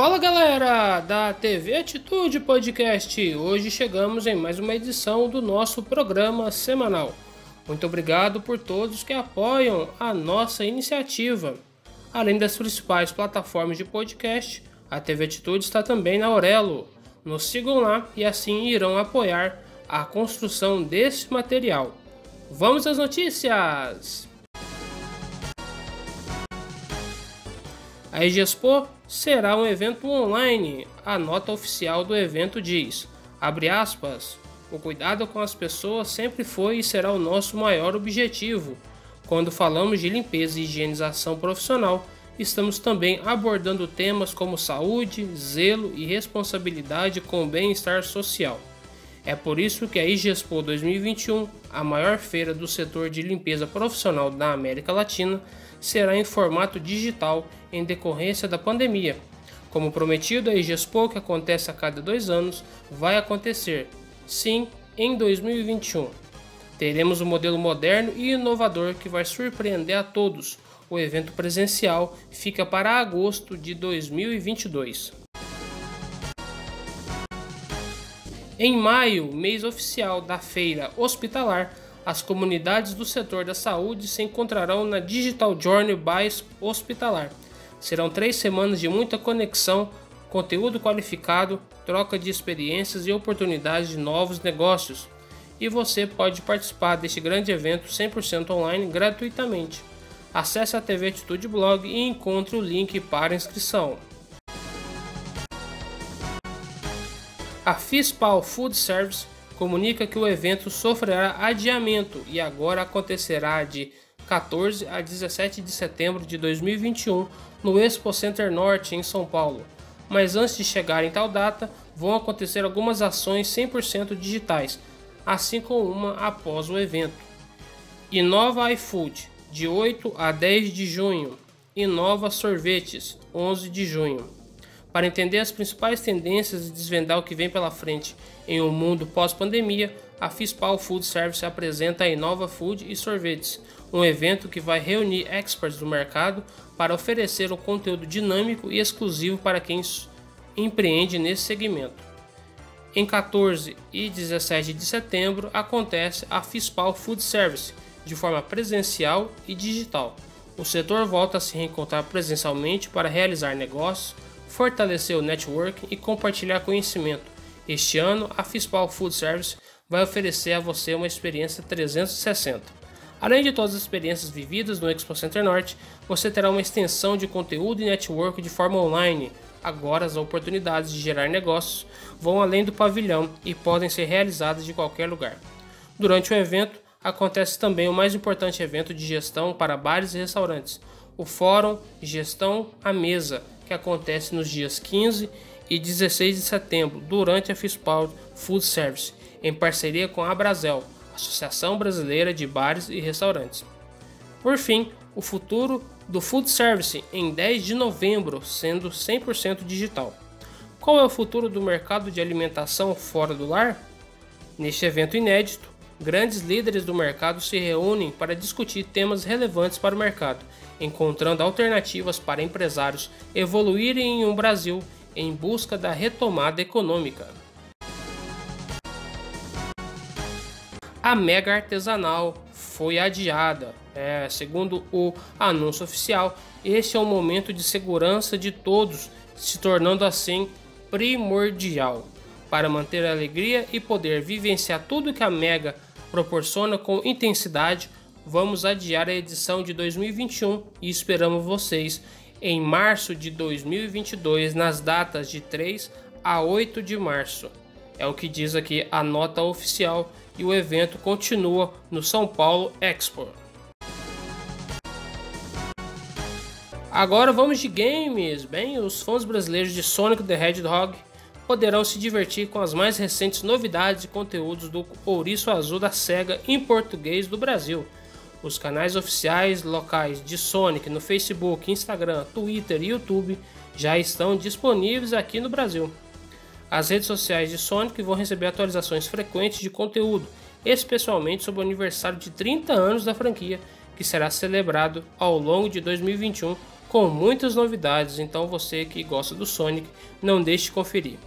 Fala galera da TV Atitude Podcast. Hoje chegamos em mais uma edição do nosso programa semanal. Muito obrigado por todos que apoiam a nossa iniciativa. Além das principais plataformas de podcast, a TV Atitude está também na Aurelo. Nos sigam lá e assim irão apoiar a construção desse material. Vamos às notícias! A EGESPO será um evento online. A nota oficial do evento diz, aspas, o cuidado com as pessoas sempre foi e será o nosso maior objetivo. Quando falamos de limpeza e higienização profissional, estamos também abordando temas como saúde, zelo e responsabilidade com o bem-estar social. É por isso que a IGESPO 2021, a maior feira do setor de limpeza profissional da América Latina, será em formato digital em decorrência da pandemia. Como prometido, a IGESPO, que acontece a cada dois anos, vai acontecer, sim, em 2021. Teremos um modelo moderno e inovador que vai surpreender a todos. O evento presencial fica para agosto de 2022. Em maio, mês oficial da feira hospitalar, as comunidades do setor da saúde se encontrarão na Digital Journey by Hospitalar. Serão três semanas de muita conexão, conteúdo qualificado, troca de experiências e oportunidades de novos negócios. E você pode participar deste grande evento 100% online gratuitamente. Acesse a TV Atitude Blog e encontre o link para inscrição. A Fispal Food Service comunica que o evento sofrerá adiamento e agora acontecerá de 14 a 17 de setembro de 2021 no Expo Center Norte em São Paulo. Mas antes de chegar em tal data, vão acontecer algumas ações 100% digitais, assim como uma após o evento. Inova iFood, de 8 a 10 de junho. Inova Sorvetes, 11 de junho. Para entender as principais tendências e desvendar o que vem pela frente em um mundo pós-pandemia, a Fispal Food Service apresenta a Inova Food e Sorvetes, um evento que vai reunir experts do mercado para oferecer um conteúdo dinâmico e exclusivo para quem empreende nesse segmento. Em 14 e 17 de setembro acontece a Fispal Food Service, de forma presencial e digital. O setor volta a se reencontrar presencialmente para realizar negócios, fortalecer o network e compartilhar conhecimento. Este ano, a Fispal Food Service vai oferecer a você uma experiência 360. Além de todas as experiências vividas no Expo Center Norte, você terá uma extensão de conteúdo e network de forma online. Agora, as oportunidades de gerar negócios vão além do pavilhão e podem ser realizadas de qualquer lugar. Durante o evento, acontece também o mais importante evento de gestão para bares e restaurantes, o Fórum Gestão à Mesa, que acontece nos dias 15 e 16 de setembro, durante a FISPAL Food Service, em parceria com a Brasel, Associação Brasileira de Bares e Restaurantes. Por fim, o futuro do Food Service em 10 de novembro, sendo 100% digital. Qual é o futuro do mercado de alimentação fora do lar? Neste evento inédito, grandes líderes do mercado se reúnem para discutir temas relevantes para o mercado encontrando alternativas para empresários evoluírem em um Brasil em busca da retomada econômica. A mega artesanal foi adiada. É, segundo o anúncio oficial, este é um momento de segurança de todos, se tornando assim primordial para manter a alegria e poder vivenciar tudo que a Mega proporciona com intensidade vamos adiar a edição de 2021 e esperamos vocês em março de 2022 nas datas de 3 a 8 de março. É o que diz aqui a nota oficial e o evento continua no São Paulo Expo. Agora vamos de games. Bem, os fãs brasileiros de Sonic the Hedgehog poderão se divertir com as mais recentes novidades e conteúdos do Ouriço Azul da SEGA em português do Brasil. Os canais oficiais locais de Sonic no Facebook, Instagram, Twitter e YouTube já estão disponíveis aqui no Brasil. As redes sociais de Sonic vão receber atualizações frequentes de conteúdo, especialmente sobre o aniversário de 30 anos da franquia, que será celebrado ao longo de 2021 com muitas novidades, então você que gosta do Sonic, não deixe de conferir.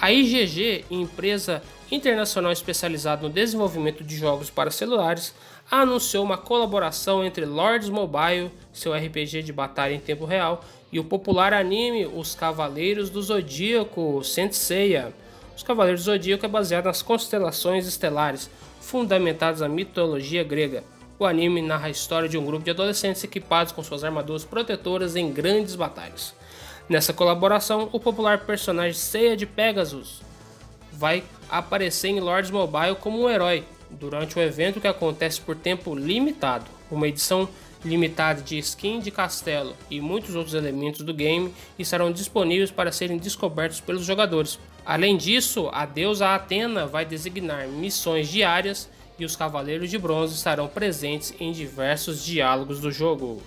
A IGG, empresa internacional especializada no desenvolvimento de jogos para celulares, anunciou uma colaboração entre Lords Mobile, seu RPG de batalha em tempo real, e o popular anime Os Cavaleiros do Zodíaco Senseiya. Os Cavaleiros do Zodíaco é baseado nas constelações estelares, fundamentadas na mitologia grega. O anime narra a história de um grupo de adolescentes equipados com suas armaduras protetoras em grandes batalhas. Nessa colaboração, o popular personagem Seiya de Pegasus vai aparecer em Lords Mobile como um herói durante o evento que acontece por tempo limitado. Uma edição limitada de skin de castelo e muitos outros elementos do game estarão disponíveis para serem descobertos pelos jogadores. Além disso, a deusa Atena vai designar missões diárias e os Cavaleiros de Bronze estarão presentes em diversos diálogos do jogo.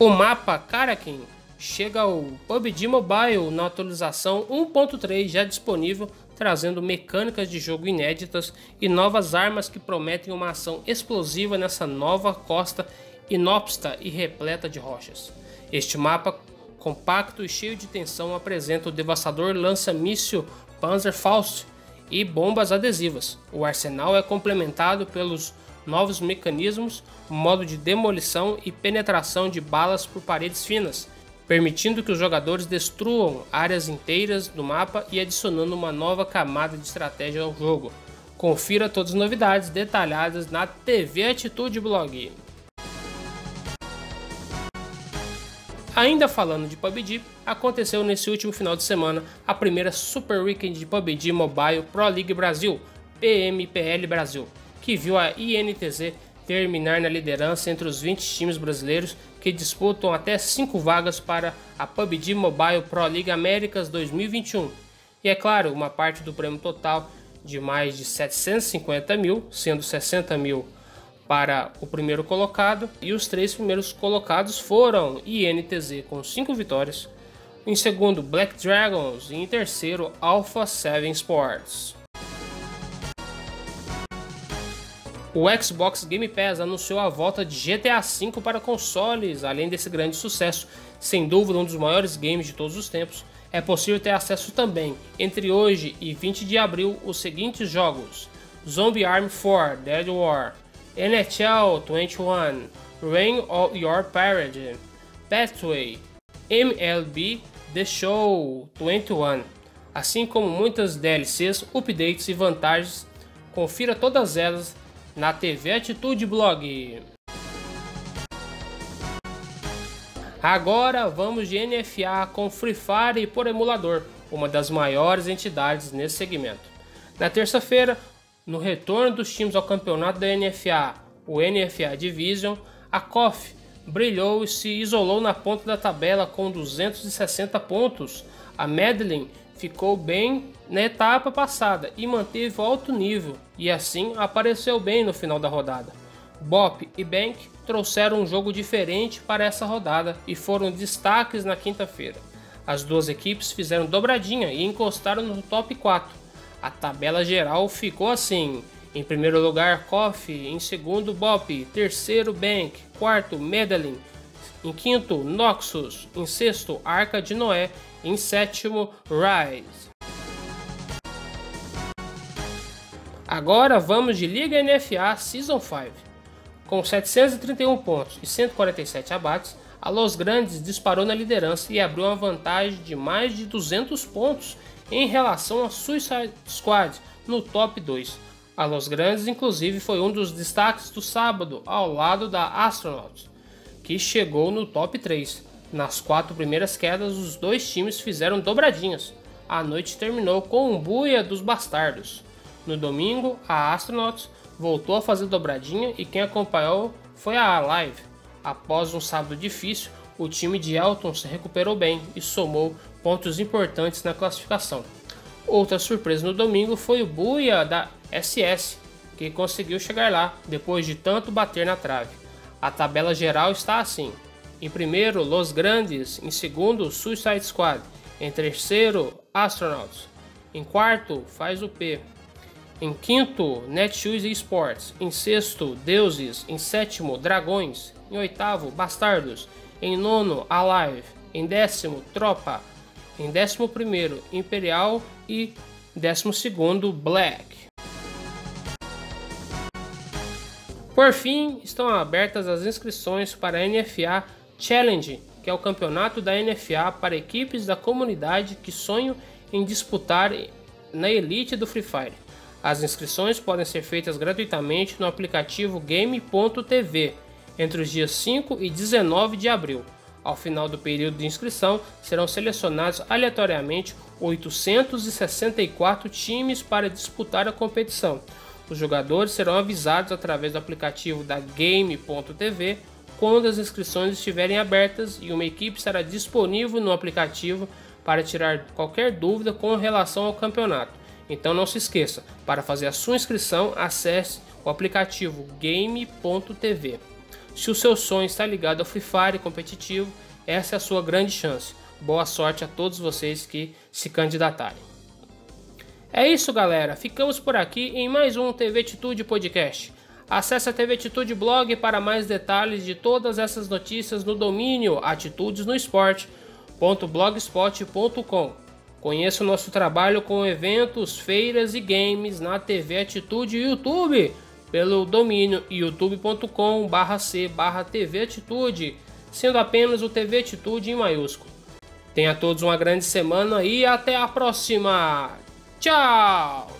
O mapa Karakin chega ao PUBG Mobile na atualização 1.3 já disponível, trazendo mecânicas de jogo inéditas e novas armas que prometem uma ação explosiva nessa nova costa inópsta e repleta de rochas. Este mapa compacto e cheio de tensão apresenta o devastador lança-míssil Panzerfaust e bombas adesivas. O arsenal é complementado pelos novos mecanismos, modo de demolição e penetração de balas por paredes finas, permitindo que os jogadores destruam áreas inteiras do mapa e adicionando uma nova camada de estratégia ao jogo. Confira todas as novidades detalhadas na TV Atitude Blog. Ainda falando de PUBG, aconteceu nesse último final de semana a primeira Super Weekend de PUBG Mobile Pro League Brasil, PMPL Brasil, que viu a INTZ terminar na liderança entre os 20 times brasileiros que disputam até 5 vagas para a PUBG Mobile Pro League Américas 2021. E é claro, uma parte do prêmio total de mais de 750 mil, sendo 60 mil para o primeiro colocado, e os três primeiros colocados foram INTZ com 5 vitórias, em segundo Black Dragons e em terceiro Alpha 7 Sports. O Xbox Game Pass anunciou a volta de GTA V para consoles, além desse grande sucesso, sem dúvida um dos maiores games de todos os tempos. É possível ter acesso também, entre hoje e 20 de abril, os seguintes jogos: Zombie Army 4 Dead War, NHL 21, Reign of Your Parade, Pathway, MLB The Show 21, assim como muitas DLCs, updates e vantagens. Confira todas elas na TV Atitude Blog. Agora vamos de NFA com Free Fire por emulador, uma das maiores entidades nesse segmento. Na terça-feira, no retorno dos times ao campeonato da NFA, o NFA Division, a KOF brilhou e se isolou na ponta da tabela com 260 pontos. A Medellín ficou bem na etapa passada e manteve alto nível, e assim apareceu bem no final da rodada. Bop e Bank trouxeram um jogo diferente para essa rodada e foram destaques na quinta-feira. As duas equipes fizeram dobradinha e encostaram no top 4. A tabela geral ficou assim: em primeiro lugar, Coffee, em segundo, Bop, terceiro, Bank, quarto, Medellin, em quinto, Noxus, em sexto, Arca de Noé em sétimo, Rise. Agora vamos de Liga NFA Season 5. Com 731 pontos e 147 abates, a Los Grandes disparou na liderança e abriu uma vantagem de mais de 200 pontos em relação a Suicide Squad no top 2. A Los Grandes, inclusive, foi um dos destaques do sábado ao lado da Astronauts, que chegou no top 3. Nas quatro primeiras quedas, os dois times fizeram dobradinhas. A noite terminou com um buia dos bastardos. No domingo, a Astronauts voltou a fazer dobradinha e quem acompanhou foi a Live. Após um sábado difícil, o time de Elton se recuperou bem e somou pontos importantes na classificação. Outra surpresa no domingo foi o buia da SS, que conseguiu chegar lá depois de tanto bater na trave. A tabela geral está assim: em primeiro, Los Grandes. Em segundo, Suicide Squad. Em terceiro, Astronauts. Em quarto, Faz o P. Em quinto, Netshoes Esports. Em sexto, Deuses. Em sétimo, Dragões. Em oitavo, Bastardos. Em nono, Alive. Em décimo, Tropa. Em décimo primeiro, Imperial. E décimo segundo, Black. Por fim, estão abertas as inscrições para a NFA Challenge, que é o campeonato da NFA para equipes da comunidade que sonham em disputar na elite do Free Fire. As inscrições podem ser feitas gratuitamente no aplicativo Game.tv entre os dias 5 e 19 de abril. Ao final do período de inscrição, serão selecionados aleatoriamente 864 times para disputar a competição. Os jogadores serão avisados através do aplicativo da Game.tv quando as inscrições estiverem abertas e uma equipe estará disponível no aplicativo para tirar qualquer dúvida com relação ao campeonato. Então não se esqueça, para fazer a sua inscrição, acesse o aplicativo game.tv. Se o seu sonho está ligado ao Free Fire competitivo, essa é a sua grande chance. Boa sorte a todos vocês que se candidatarem. É isso, galera. Ficamos por aqui em mais um TV Atitude Podcast. Acesse a TV Atitude Blog para mais detalhes de todas essas notícias no domínio Atitudes no Esporte.blogspot.com. Conheça o nosso trabalho com eventos, feiras e games na TV Atitude YouTube pelo domínio youtube.com/c/tv Atitude, sendo apenas o TV Atitude em maiúsculo. Tenha todos uma grande semana e até a próxima. Tchau!